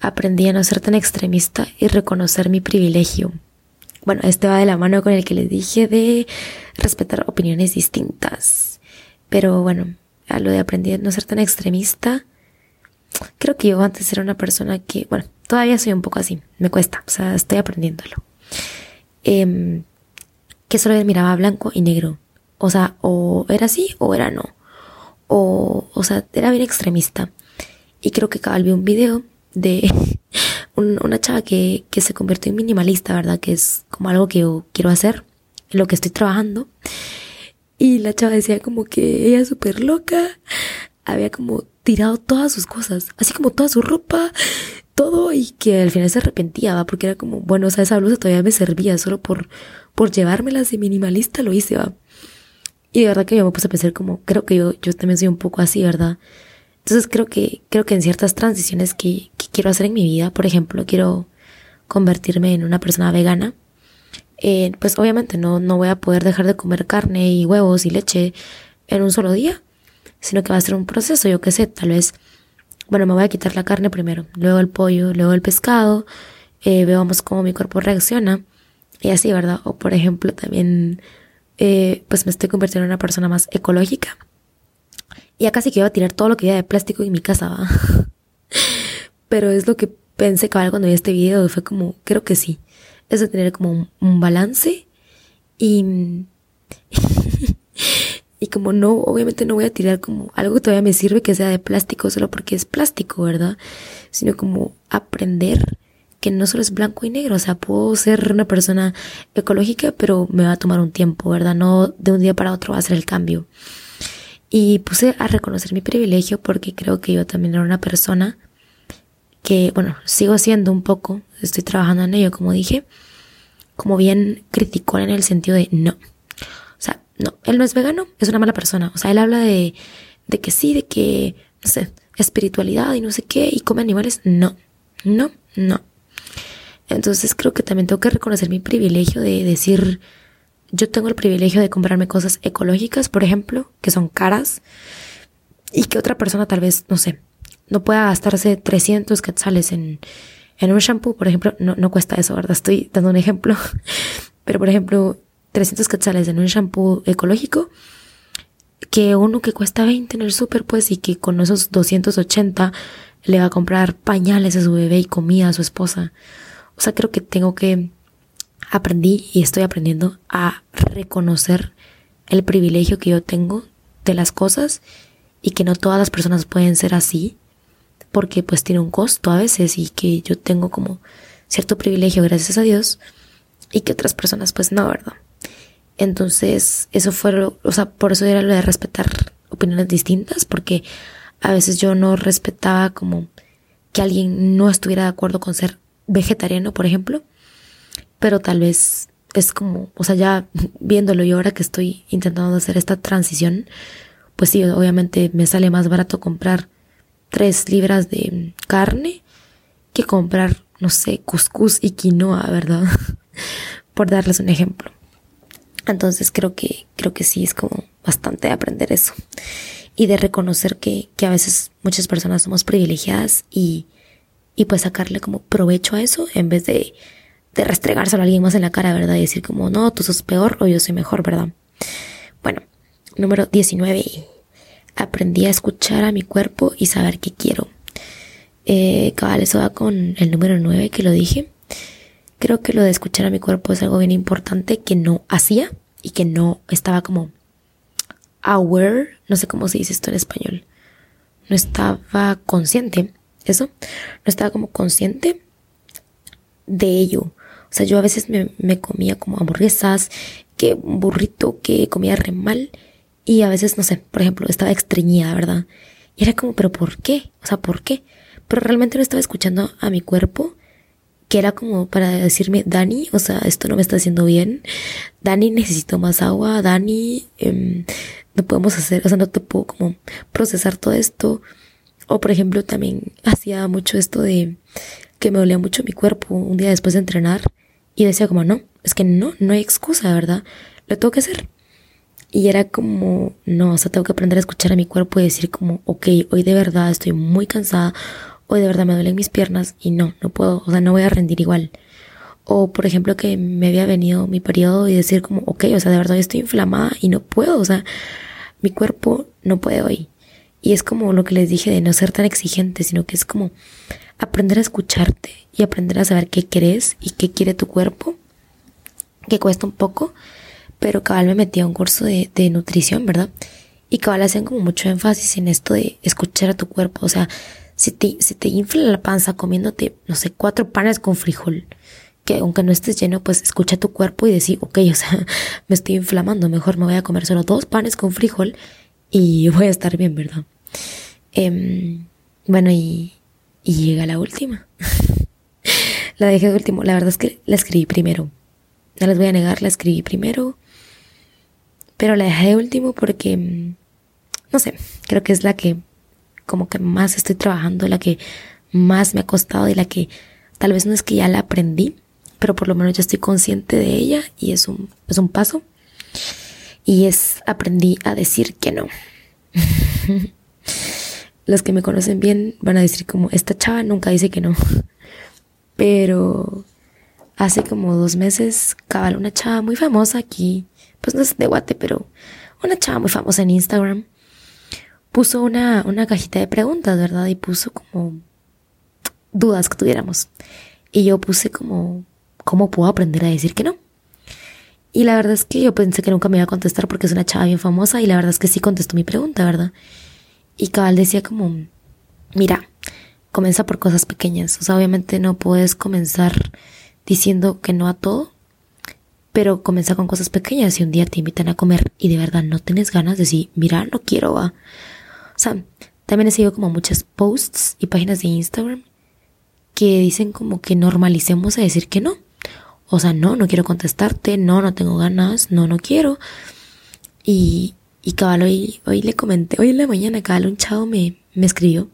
Aprendí a no ser tan extremista y reconocer mi privilegio. Bueno, este va de la mano con el que les dije de respetar opiniones distintas. Pero bueno, a lo de aprendí a no ser tan extremista, creo que yo antes era una persona que, bueno, todavía soy un poco así, me cuesta, o sea, estoy aprendiéndolo. Eh, que solo miraba blanco y negro. O sea, o era así o era no. O, o sea, era bien extremista. Y creo que cabal vi un video de una chava que, que se convirtió en minimalista, ¿verdad? Que es como algo que yo quiero hacer, en lo que estoy trabajando. Y la chava decía como que ella súper loca, había como tirado todas sus cosas, así como toda su ropa, todo, y que al final se arrepentía, ¿va? Porque era como, bueno, o sea, esa blusa todavía me servía, solo por, por llevármela de minimalista lo hice, ¿va? Y de verdad que yo me puse a pensar como, creo que yo, yo también soy un poco así, ¿verdad? Entonces creo que, creo que en ciertas transiciones que, quiero hacer en mi vida, por ejemplo, quiero convertirme en una persona vegana, eh, pues obviamente no, no voy a poder dejar de comer carne y huevos y leche en un solo día, sino que va a ser un proceso, yo qué sé, tal vez, bueno, me voy a quitar la carne primero, luego el pollo, luego el pescado, eh, veamos cómo mi cuerpo reacciona y así, ¿verdad? O por ejemplo también eh, pues me estoy convirtiendo en una persona más ecológica. Y ya casi que iba a tirar todo lo que había de plástico en mi casa, ¿va? Pero es lo que pensé cabal cuando vi este video fue como, creo que sí. Es de tener como un, balance y... y como no, obviamente no voy a tirar como algo que todavía me sirve que sea de plástico solo porque es plástico, ¿verdad? Sino como aprender que no solo es blanco y negro, o sea, puedo ser una persona ecológica, pero me va a tomar un tiempo, ¿verdad? No de un día para otro va a ser el cambio. Y puse a reconocer mi privilegio porque creo que yo también era una persona que, bueno, sigo siendo un poco, estoy trabajando en ello, como dije, como bien criticó en el sentido de no. No, él no es vegano, es una mala persona. O sea, él habla de, de que sí, de que, no sé, espiritualidad y no sé qué, y come animales. No, no, no. Entonces creo que también tengo que reconocer mi privilegio de decir, yo tengo el privilegio de comprarme cosas ecológicas, por ejemplo, que son caras, y que otra persona tal vez, no sé, no pueda gastarse 300 quetzales en, en un shampoo, por ejemplo, no, no cuesta eso, ¿verdad? Estoy dando un ejemplo, pero por ejemplo, 300 quetzales en un shampoo ecológico, que uno que cuesta 20 en el súper, pues, y que con esos 280 le va a comprar pañales a su bebé y comida a su esposa. O sea, creo que tengo que aprendí y estoy aprendiendo a reconocer el privilegio que yo tengo de las cosas y que no todas las personas pueden ser así porque pues tiene un costo a veces y que yo tengo como cierto privilegio gracias a Dios y que otras personas pues no, ¿verdad? Entonces eso fue, o sea, por eso era lo de respetar opiniones distintas porque a veces yo no respetaba como que alguien no estuviera de acuerdo con ser vegetariano, por ejemplo, pero tal vez es como, o sea, ya viéndolo yo ahora que estoy intentando hacer esta transición, pues sí, obviamente me sale más barato comprar tres libras de carne que comprar, no sé, cuscús y quinoa, ¿verdad? Por darles un ejemplo. Entonces creo que, creo que sí es como bastante aprender eso. Y de reconocer que, que a veces muchas personas somos privilegiadas y, y pues sacarle como provecho a eso en vez de de restregárselo a alguien más en la cara, ¿verdad? Y decir como, no, tú sos peor o yo soy mejor, ¿verdad? Bueno, número 19. Aprendí a escuchar a mi cuerpo y saber qué quiero. Eh, cabal, eso va con el número 9 que lo dije. Creo que lo de escuchar a mi cuerpo es algo bien importante que no hacía y que no estaba como aware, no sé cómo se dice esto en español. No estaba consciente, eso, no estaba como consciente de ello. O sea, yo a veces me, comía como hamburguesas, que burrito que comía re mal. Y a veces, no sé, por ejemplo, estaba estreñida, ¿verdad? Y era como, pero ¿por qué? O sea, ¿por qué? Pero realmente no estaba escuchando a mi cuerpo, que era como para decirme, Dani, o sea, esto no me está haciendo bien. Dani, necesito más agua. Dani, em, no podemos hacer, o sea, no te puedo como procesar todo esto. O por ejemplo, también hacía mucho esto de que me dolía mucho mi cuerpo un día después de entrenar y decía como, no, es que no, no hay excusa, ¿verdad? Lo tengo que hacer. Y era como, no, o sea, tengo que aprender a escuchar a mi cuerpo y decir como, ok, hoy de verdad estoy muy cansada, hoy de verdad me duelen mis piernas y no, no puedo, o sea, no voy a rendir igual. O por ejemplo que me había venido mi periodo y decir como, ok, o sea, de verdad estoy inflamada y no puedo, o sea, mi cuerpo no puede hoy. Y es como lo que les dije de no ser tan exigente, sino que es como aprender a escucharte y aprender a saber qué querés y qué quiere tu cuerpo, que cuesta un poco, pero cabal me metí a un curso de, de nutrición, ¿verdad? Y cabal hacían como mucho énfasis en esto de escuchar a tu cuerpo, o sea, si te, si te infla la panza comiéndote, no sé, cuatro panes con frijol, que aunque no estés lleno, pues escucha tu cuerpo y decir, ok, o sea, me estoy inflamando, mejor me voy a comer solo dos panes con frijol y voy a estar bien, ¿verdad? Em, bueno, y, y llega la última. la dejé de último. La verdad es que la escribí primero. No les voy a negar, la escribí primero. Pero la dejé de último porque, mm, no sé, creo que es la que como que más estoy trabajando, la que más me ha costado y la que tal vez no es que ya la aprendí, pero por lo menos ya estoy consciente de ella y es un, es un paso. Y es aprendí a decir que no. los que me conocen bien van a decir como, esta chava nunca dice que no. Pero hace como dos meses, cabal, una chava muy famosa aquí, pues no es de Guate, pero una chava muy famosa en Instagram, puso una, una cajita de preguntas, ¿verdad? Y puso como dudas que tuviéramos. Y yo puse como, ¿cómo puedo aprender a decir que no? Y la verdad es que yo pensé que nunca me iba a contestar porque es una chava bien famosa y la verdad es que sí contestó mi pregunta, ¿verdad? Y cabal decía como, mira, comienza por cosas pequeñas. O sea, obviamente no puedes comenzar diciendo que no a todo, Pero comienza con cosas pequeñas y un día te invitan a comer y de verdad no tienes ganas de decir, mira, no quiero, va. O sea, también he seguido como muchos posts y páginas de Instagram que dicen como que normalicemos a decir que no. O sea, no, no quiero contestarte, no, no tengo ganas, no, no quiero. Y, y cabal, hoy, hoy le comenté, hoy en la mañana, cabal, un chavo me, me escribió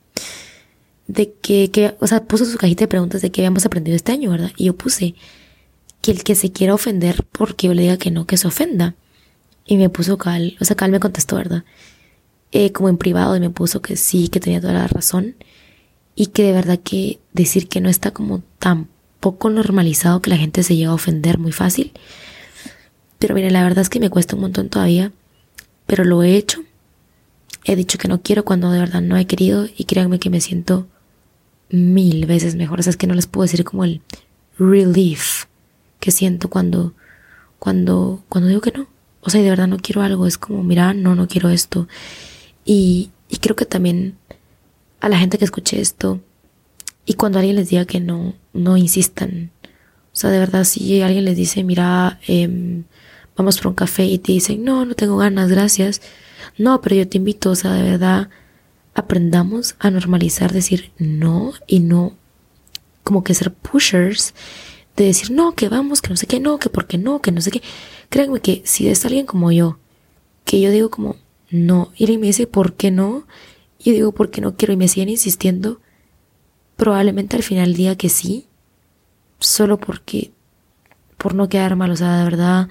de que, que, o sea, puso su cajita de preguntas de qué habíamos aprendido este año, ¿verdad? Y yo puse, que el que se quiera ofender porque yo le diga que no, que se ofenda. Y me puso Cal, o sea, Cal me contestó, ¿verdad? Eh, como en privado y me puso que sí, que tenía toda la razón. Y que de verdad que decir que no está como tan poco normalizado que la gente se llega a ofender muy fácil. Pero mire, la verdad es que me cuesta un montón todavía. Pero lo he hecho. He dicho que no quiero cuando de verdad no he querido. Y créanme que me siento mil veces mejor. O sea, es que no les puedo decir como el relief que siento cuando, cuando, cuando digo que no. O sea, de verdad no quiero algo, es como, mira, no, no quiero esto. Y, y creo que también a la gente que escuche esto y cuando alguien les diga que no, no insistan. O sea, de verdad, si alguien les dice, mira, eh, vamos por un café y te dicen, no, no tengo ganas, gracias. No, pero yo te invito, o sea, de verdad, aprendamos a normalizar decir no y no como que ser pushers de decir, no, que vamos, que no sé qué, no, que por qué no, que no sé qué. Créanme que si es alguien como yo, que yo digo como, no, y me dice, ¿por qué no? Y yo digo, ¿por qué no quiero? Y me siguen insistiendo, probablemente al final día que sí, solo porque, por no quedar mal, o sea, de verdad,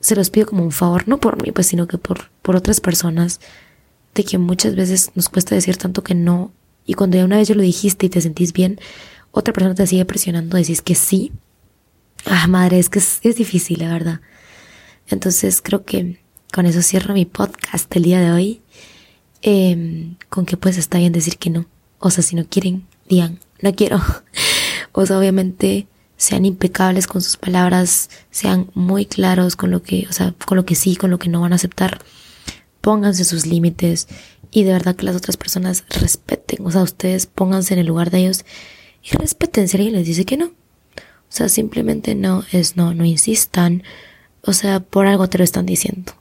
se los pido como un favor, no por mí, pues, sino que por, por otras personas, de que muchas veces nos cuesta decir tanto que no, y cuando ya una vez yo lo dijiste y te sentís bien, otra persona te sigue presionando, decís que sí. Ah, madre, es que es, difícil, la verdad. Entonces creo que con eso cierro mi podcast el día de hoy. Em, con que pues está bien decir que no. O sea, si no quieren, digan, no quiero. o sea, obviamente sean impecables con sus palabras, sean muy claros con lo que, o sea, con lo que sí, con lo que no van a aceptar. Pónganse sus límites y de verdad que las otras personas respeten, o sea, ustedes pónganse en el lugar de ellos y respeten si alguien les dice que no. O sea, simplemente no es no, no insistan. O sea, por algo te lo están diciendo.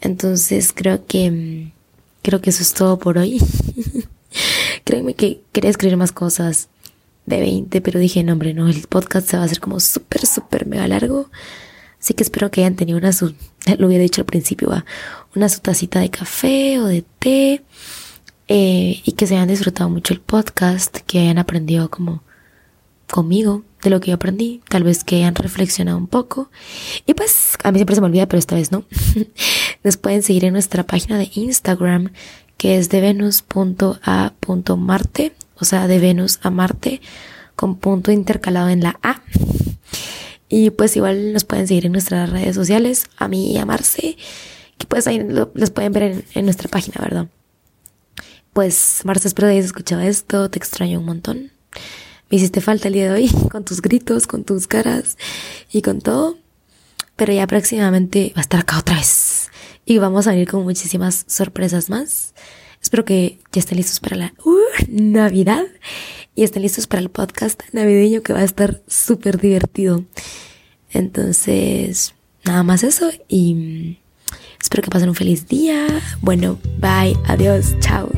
Entonces creo que creo que eso es todo por hoy. Créeme que quería escribir más cosas de 20, pero dije, no, hombre, no, el podcast se va a hacer como súper, súper mega largo. Así que espero que hayan tenido una su, lo había dicho al principio, ¿va? una su tacita de café o de té eh, y que se hayan disfrutado mucho el podcast, que hayan aprendido como conmigo de lo que yo aprendí, tal vez que hayan reflexionado un poco. Y pues a mí siempre se me olvida, pero esta vez no. Nos pueden seguir en nuestra página de Instagram, que es de venus.a.marte, o sea, de Venus a Marte, con punto intercalado en la A. Y pues igual nos pueden seguir en nuestras redes sociales, a mí y a Marce, que pues ahí los pueden ver en, en nuestra página, ¿verdad? Pues, Marta, espero que hayas escuchado esto. Te extraño un montón. Me hiciste falta el día de hoy con tus gritos, con tus caras y con todo. Pero ya próximamente va a estar acá otra vez. Y vamos a venir con muchísimas sorpresas más. Espero que ya estén listos para la uh, Navidad y estén listos para el podcast navideño que va a estar súper divertido. Entonces, nada más eso y Espero que pasen un feliz día. Bueno, bye, adiós, chao.